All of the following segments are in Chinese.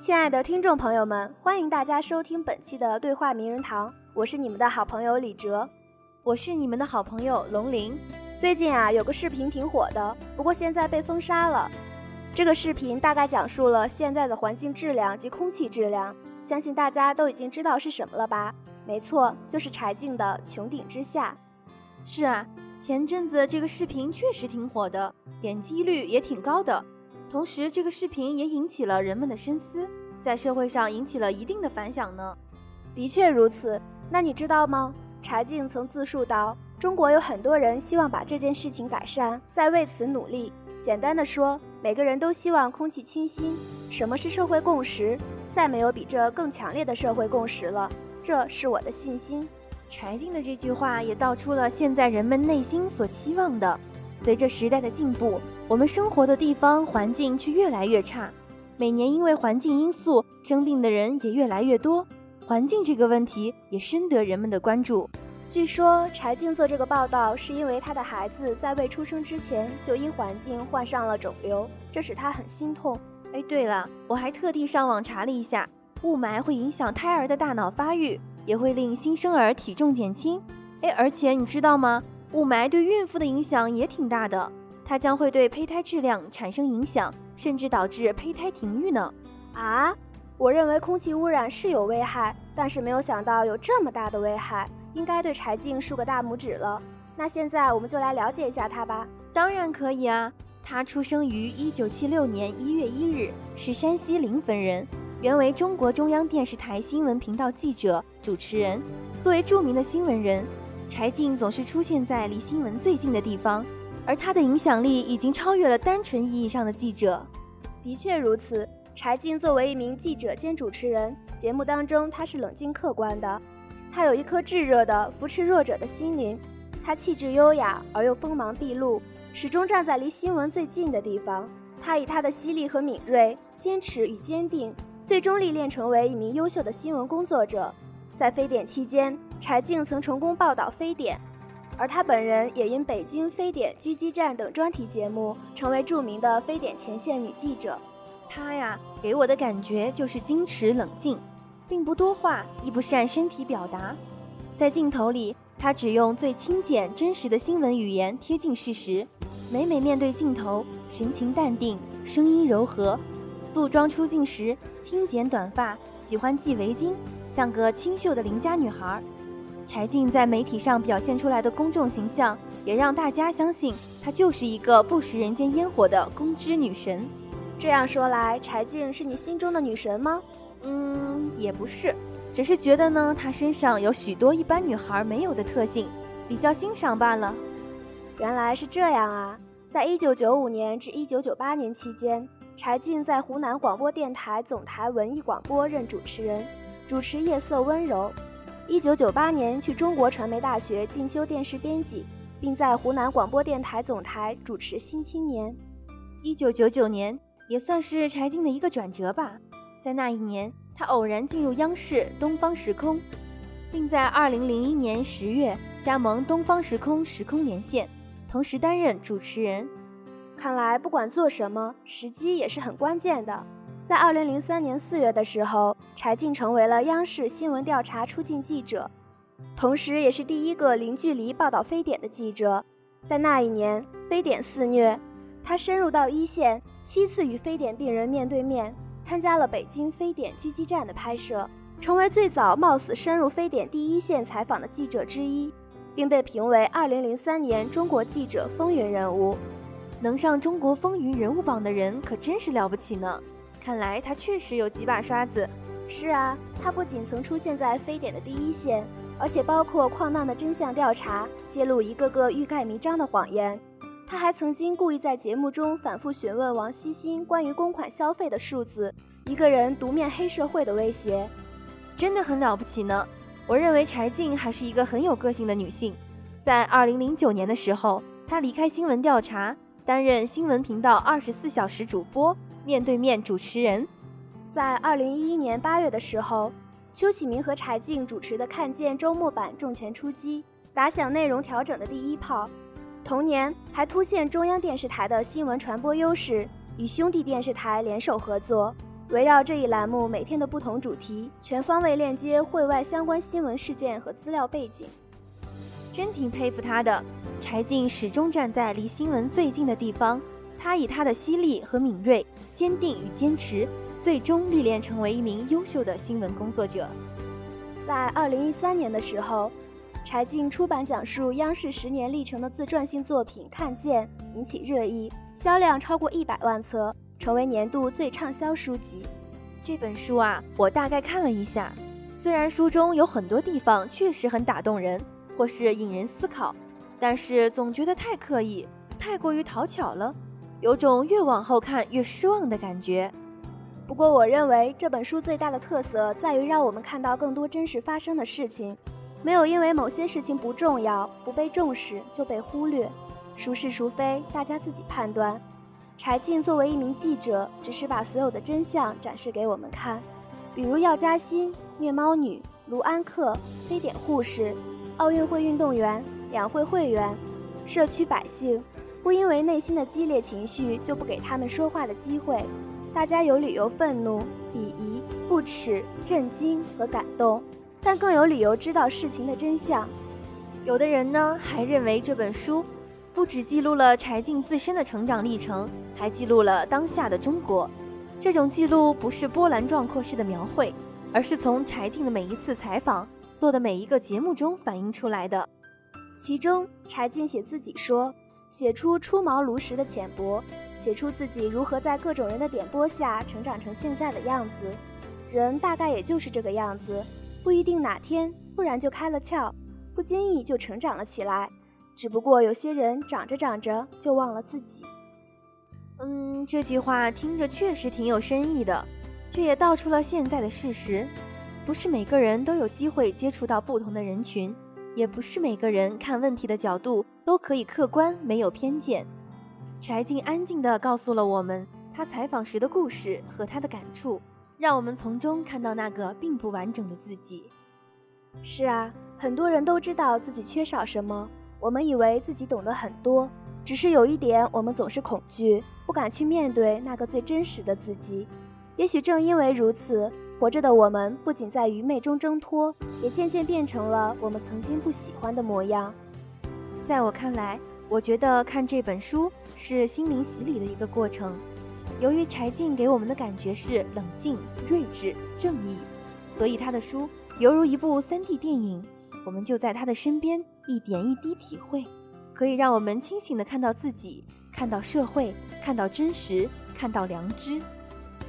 亲爱的听众朋友们，欢迎大家收听本期的对话名人堂，我是你们的好朋友李哲。我是你们的好朋友龙鳞。最近啊，有个视频挺火的，不过现在被封杀了。这个视频大概讲述了现在的环境质量及空气质量，相信大家都已经知道是什么了吧？没错，就是柴静的《穹顶之下》。是啊，前阵子这个视频确实挺火的，点击率也挺高的。同时，这个视频也引起了人们的深思，在社会上引起了一定的反响呢。的确如此。那你知道吗？柴静曾自述道：“中国有很多人希望把这件事情改善，在为此努力。简单的说，每个人都希望空气清新。什么是社会共识？再没有比这更强烈的社会共识了。这是我的信心。”柴静的这句话也道出了现在人们内心所期望的。随着时代的进步，我们生活的地方环境却越来越差，每年因为环境因素生病的人也越来越多。环境这个问题也深得人们的关注。据说柴静做这个报道是因为她的孩子在未出生之前就因环境患上了肿瘤，这使她很心痛。哎，对了，我还特地上网查了一下，雾霾会影响胎儿的大脑发育，也会令新生儿体重减轻。哎，而且你知道吗？雾霾对孕妇的影响也挺大的，它将会对胚胎质量产生影响，甚至导致胚胎停育呢。啊？我认为空气污染是有危害，但是没有想到有这么大的危害，应该对柴静竖个大拇指了。那现在我们就来了解一下它吧。当然可以啊，他出生于一九七六年一月一日，是山西临汾人，原为中国中央电视台新闻频道记者、主持人。作为著名的新闻人，柴静总是出现在离新闻最近的地方，而他的影响力已经超越了单纯意义上的记者。的确如此。柴静作为一名记者兼主持人，节目当中她是冷静客观的，她有一颗炙热的扶持弱者的心灵，她气质优雅而又锋芒毕露，始终站在离新闻最近的地方。她以她的犀利和敏锐、坚持与坚定，最终历练成为一名优秀的新闻工作者。在非典期间，柴静曾成功报道非典，而她本人也因北京非典狙击战等专题节目，成为著名的非典前线女记者。她呀，给我的感觉就是矜持冷静，并不多话，亦不善身体表达。在镜头里，她只用最轻简、真实的新闻语言贴近事实。每每面对镜头，神情淡定，声音柔和。素妆出镜时，轻剪短发，喜欢系围巾，像个清秀的邻家女孩。柴静在媒体上表现出来的公众形象，也让大家相信她就是一个不食人间烟火的公知女神。这样说来，柴静是你心中的女神吗？嗯，也不是，只是觉得呢，她身上有许多一般女孩没有的特性，比较欣赏罢了。原来是这样啊！在一九九五年至一九九八年期间，柴静在湖南广播电台总台文艺广播任主持人，主持《夜色温柔》。一九九八年去中国传媒大学进修电视编辑，并在湖南广播电台总台主持《新青年》。一九九九年。也算是柴静的一个转折吧。在那一年，他偶然进入央视《东方时空》，并在2001年10月加盟《东方时空》时空连线，同时担任主持人。看来，不管做什么，时机也是很关键的。在2003年4月的时候，柴静成为了央视新闻调查出镜记者，同时也是第一个零距离报道非典的记者。在那一年，非典肆虐。他深入到一线，七次与非典病人面对面，参加了北京非典狙击战的拍摄，成为最早冒死深入非典第一线采访的记者之一，并被评为二零零三年中国记者风云人物。能上中国风云人物榜的人可真是了不起呢！看来他确实有几把刷子。是啊，他不仅曾出现在非典的第一线，而且包括矿难的真相调查，揭露一个个欲盖弥彰的谎言。他还曾经故意在节目中反复询问王希欣关于公款消费的数字，一个人独面黑社会的威胁，真的很了不起呢。我认为柴静还是一个很有个性的女性。在二零零九年的时候，她离开新闻调查，担任新闻频道二十四小时主播，面对面主持人。在二零一一年八月的时候，邱启明和柴静主持的《看见》周末版重拳出击，打响内容调整的第一炮。同年，还凸显中央电视台的新闻传播优势，与兄弟电视台联手合作，围绕这一栏目每天的不同主题，全方位链接会外相关新闻事件和资料背景。真挺佩服他的，柴静始终站在离新闻最近的地方，他以他的犀利和敏锐、坚定与坚持。最终历练成为一名优秀的新闻工作者。在二零一三年的时候，柴静出版讲述央视十年历程的自传性作品《看见》，引起热议，销量超过一百万册，成为年度最畅销书籍。这本书啊，我大概看了一下，虽然书中有很多地方确实很打动人，或是引人思考，但是总觉得太刻意，太过于讨巧了，有种越往后看越失望的感觉。不过，我认为这本书最大的特色在于让我们看到更多真实发生的事情，没有因为某些事情不重要、不被重视就被忽略。孰是孰非，大家自己判断。柴静作为一名记者，只是把所有的真相展示给我们看，比如药家鑫、虐猫女、卢安克、非典护士、奥运会运动员、两会会员、社区百姓，不因为内心的激烈情绪就不给他们说话的机会。大家有理由愤怒、鄙夷、不耻、震惊和感动，但更有理由知道事情的真相。有的人呢，还认为这本书不只记录了柴静自身的成长历程，还记录了当下的中国。这种记录不是波澜壮阔式的描绘，而是从柴静的每一次采访做的每一个节目中反映出来的。其中，柴静写自己说，写出出茅庐时的浅薄。写出自己如何在各种人的点拨下成长成现在的样子，人大概也就是这个样子，不一定哪天突然就开了窍，不经意就成长了起来。只不过有些人长着长着就忘了自己。嗯，这句话听着确实挺有深意的，却也道出了现在的事实：不是每个人都有机会接触到不同的人群，也不是每个人看问题的角度都可以客观，没有偏见。柴静安静地告诉了我们他采访时的故事和他的感触，让我们从中看到那个并不完整的自己。是啊，很多人都知道自己缺少什么，我们以为自己懂得很多，只是有一点，我们总是恐惧，不敢去面对那个最真实的自己。也许正因为如此，活着的我们不仅在愚昧中挣脱，也渐渐变成了我们曾经不喜欢的模样。在我看来。我觉得看这本书是心灵洗礼的一个过程。由于柴静给我们的感觉是冷静、睿智、正义，所以他的书犹如一部 3D 电影，我们就在他的身边一点一滴体会，可以让我们清醒地看到自己，看到社会，看到真实，看到良知。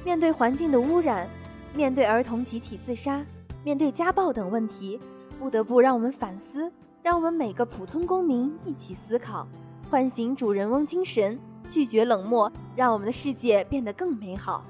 面对环境的污染，面对儿童集体自杀，面对家暴等问题，不得不让我们反思。让我们每个普通公民一起思考，唤醒主人翁精神，拒绝冷漠，让我们的世界变得更美好。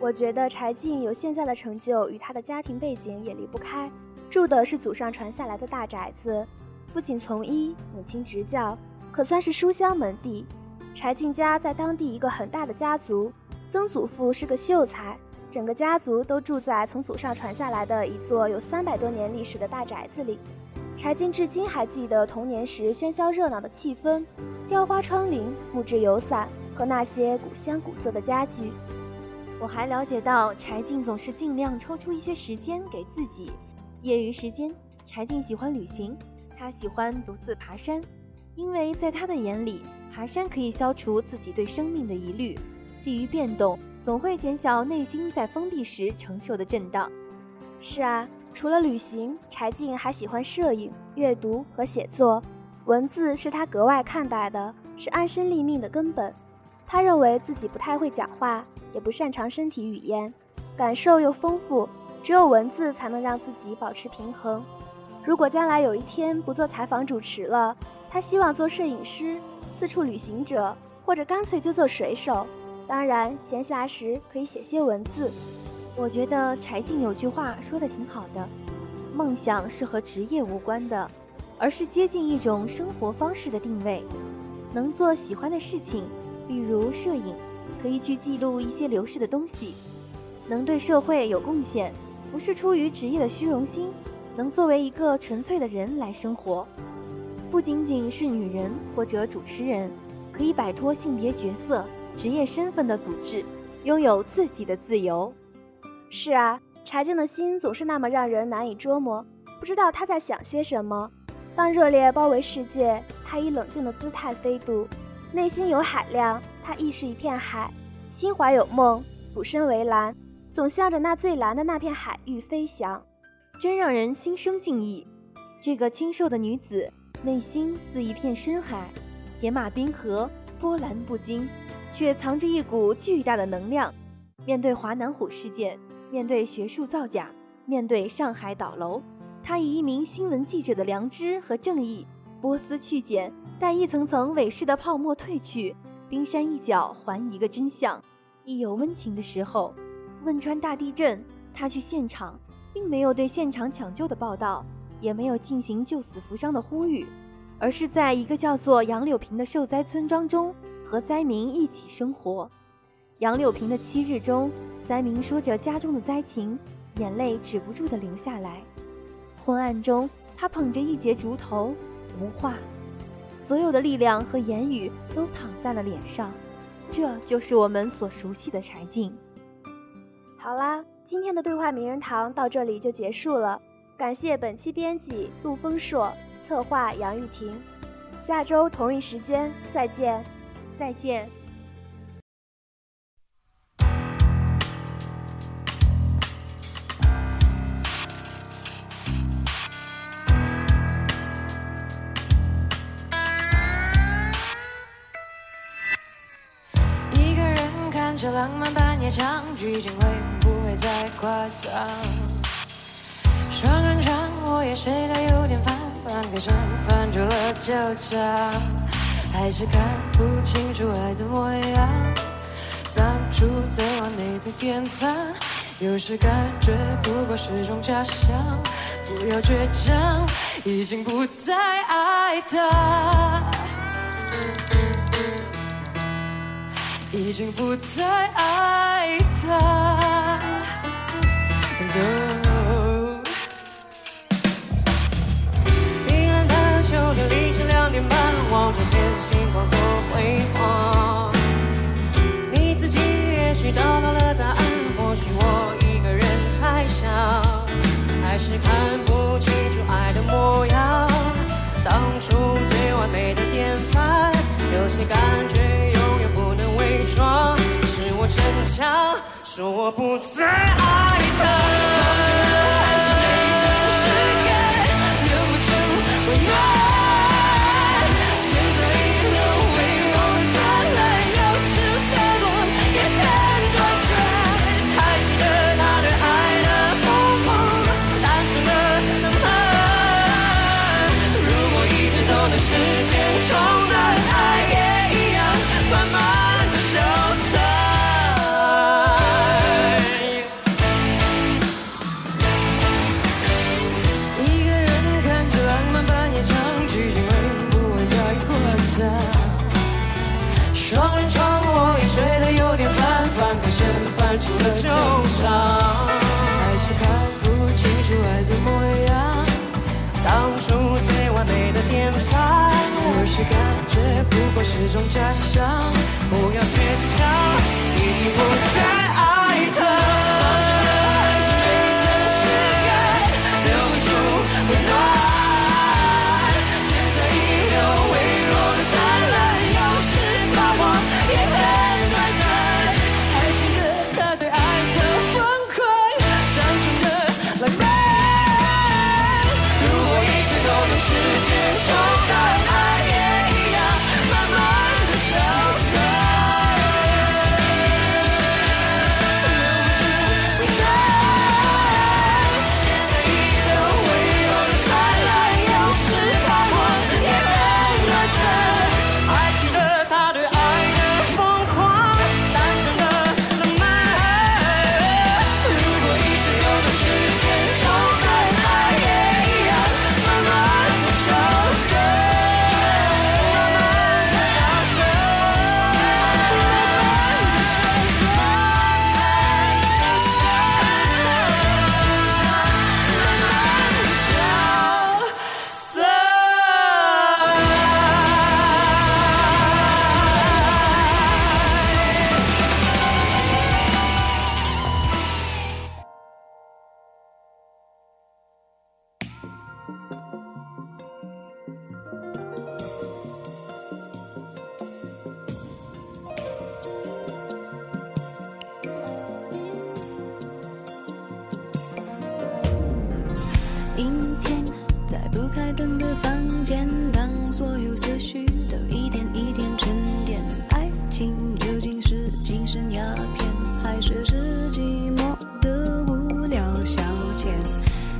我觉得柴静有现在的成就，与他的家庭背景也离不开。住的是祖上传下来的大宅子，父亲从医，母亲执教，可算是书香门第。柴静家在当地一个很大的家族，曾祖父是个秀才，整个家族都住在从祖上传下来的一座有三百多年历史的大宅子里。柴静至今还记得童年时喧嚣热闹的气氛，雕花窗棂、木质油伞和那些古香古色的家具。我还了解到，柴静总是尽量抽出一些时间给自己。业余时间，柴静喜欢旅行，他喜欢独自爬山，因为在他的眼里，爬山可以消除自己对生命的疑虑。地域变动总会减小内心在封闭时承受的震荡。是啊。除了旅行，柴静还喜欢摄影、阅读和写作。文字是他格外看待的，是安身立命的根本。他认为自己不太会讲话，也不擅长身体语言，感受又丰富，只有文字才能让自己保持平衡。如果将来有一天不做采访主持了，他希望做摄影师、四处旅行者，或者干脆就做水手。当然，闲暇时可以写些文字。我觉得柴静有句话说的挺好的，梦想是和职业无关的，而是接近一种生活方式的定位。能做喜欢的事情，比如摄影，可以去记录一些流逝的东西。能对社会有贡献，不是出于职业的虚荣心，能作为一个纯粹的人来生活。不仅仅是女人或者主持人，可以摆脱性别角色、职业身份的组织，拥有自己的自由。是啊，柴静的心总是那么让人难以捉摸，不知道他在想些什么。当热烈包围世界，他以冷静的姿态飞渡；内心有海量，他亦是一片海；心怀有梦，俯身为蓝，总向着那最蓝的那片海域飞翔，真让人心生敬意。这个清瘦的女子。内心似一片深海，铁马冰河，波澜不惊，却藏着一股巨大的能量。面对华南虎事件，面对学术造假，面对上海倒楼，他以一名新闻记者的良知和正义，波斯去茧，待一层层伪饰的泡沫褪去，冰山一角还一个真相。一有温情的时候，汶川大地震，他去现场，并没有对现场抢救的报道。也没有进行救死扶伤的呼吁，而是在一个叫做杨柳坪的受灾村庄中和灾民一起生活。杨柳平的七日中，灾民说着家中的灾情，眼泪止不住地流下来。昏暗中，他捧着一截竹头，无话，所有的力量和言语都躺在了脸上。这就是我们所熟悉的柴静。好啦，今天的对话名人堂到这里就结束了。感谢本期编辑陆丰硕，策划杨玉婷。下周同一时间再见，再见。这浪漫半夜场，剧情会不会再夸张？双人床，我也睡得有点烦，翻个身翻出了旧账，还是看不清楚爱的模样。当初最完美的典范，有时感觉不过是种假象。不要倔强，已经不再爱他，已经不再爱他。望着天，星光多辉煌。你自己也许找到了答案，或许我一个人猜想，还是看不清楚爱的模样。当初最完美的典范，有些感觉。逞强，说我不再爱他。美的典范，有时感觉不过是种假象。不要倔强，已经不再爱他。so. 间，当所有思绪都一点一点沉淀，爱情究竟是精神鸦片，还是是寂寞的无聊消遣？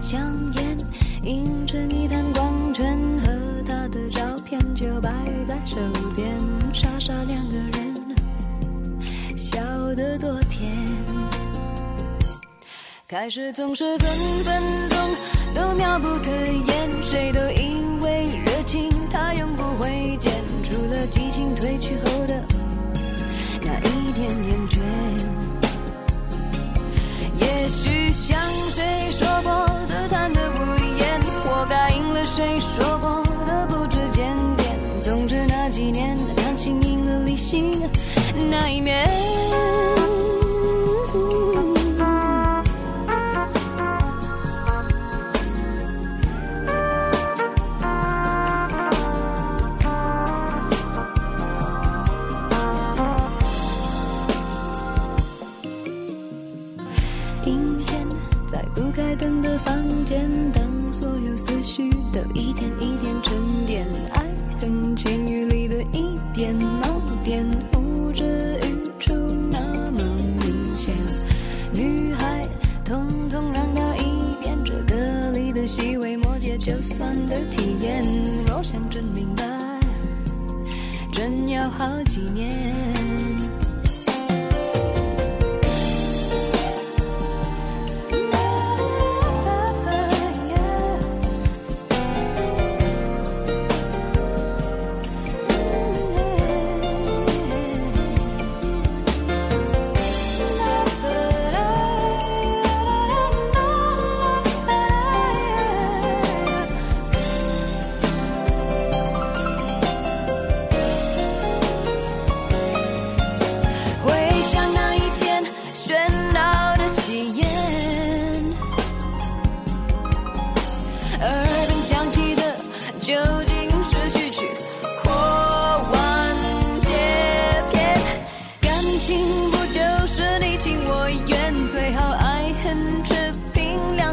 香烟映成一滩光圈，和他的照片就摆在手边，傻傻两个人，笑得多甜。开始总是分分钟都妙不可言，谁都它永不会减，除了激情褪去后的那一点点一点一点沉淀，爱恨情欲里的一点盲点，呼之欲出那么明显。女孩，统统让到一边，这歌里的细微末节，就算的体验。若想真明白，真要好几年。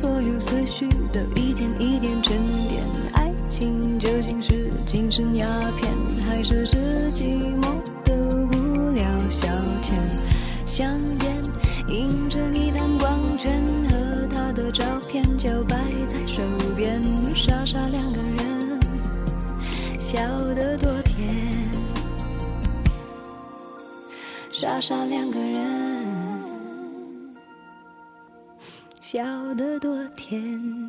所有思绪都一点一点沉淀，爱情究竟是精神鸦片，还是是寂寞的无聊消遣？香烟映着一滩光圈，和他的照片就摆在手边，傻傻两个人，笑得多甜。傻傻两个人，笑天。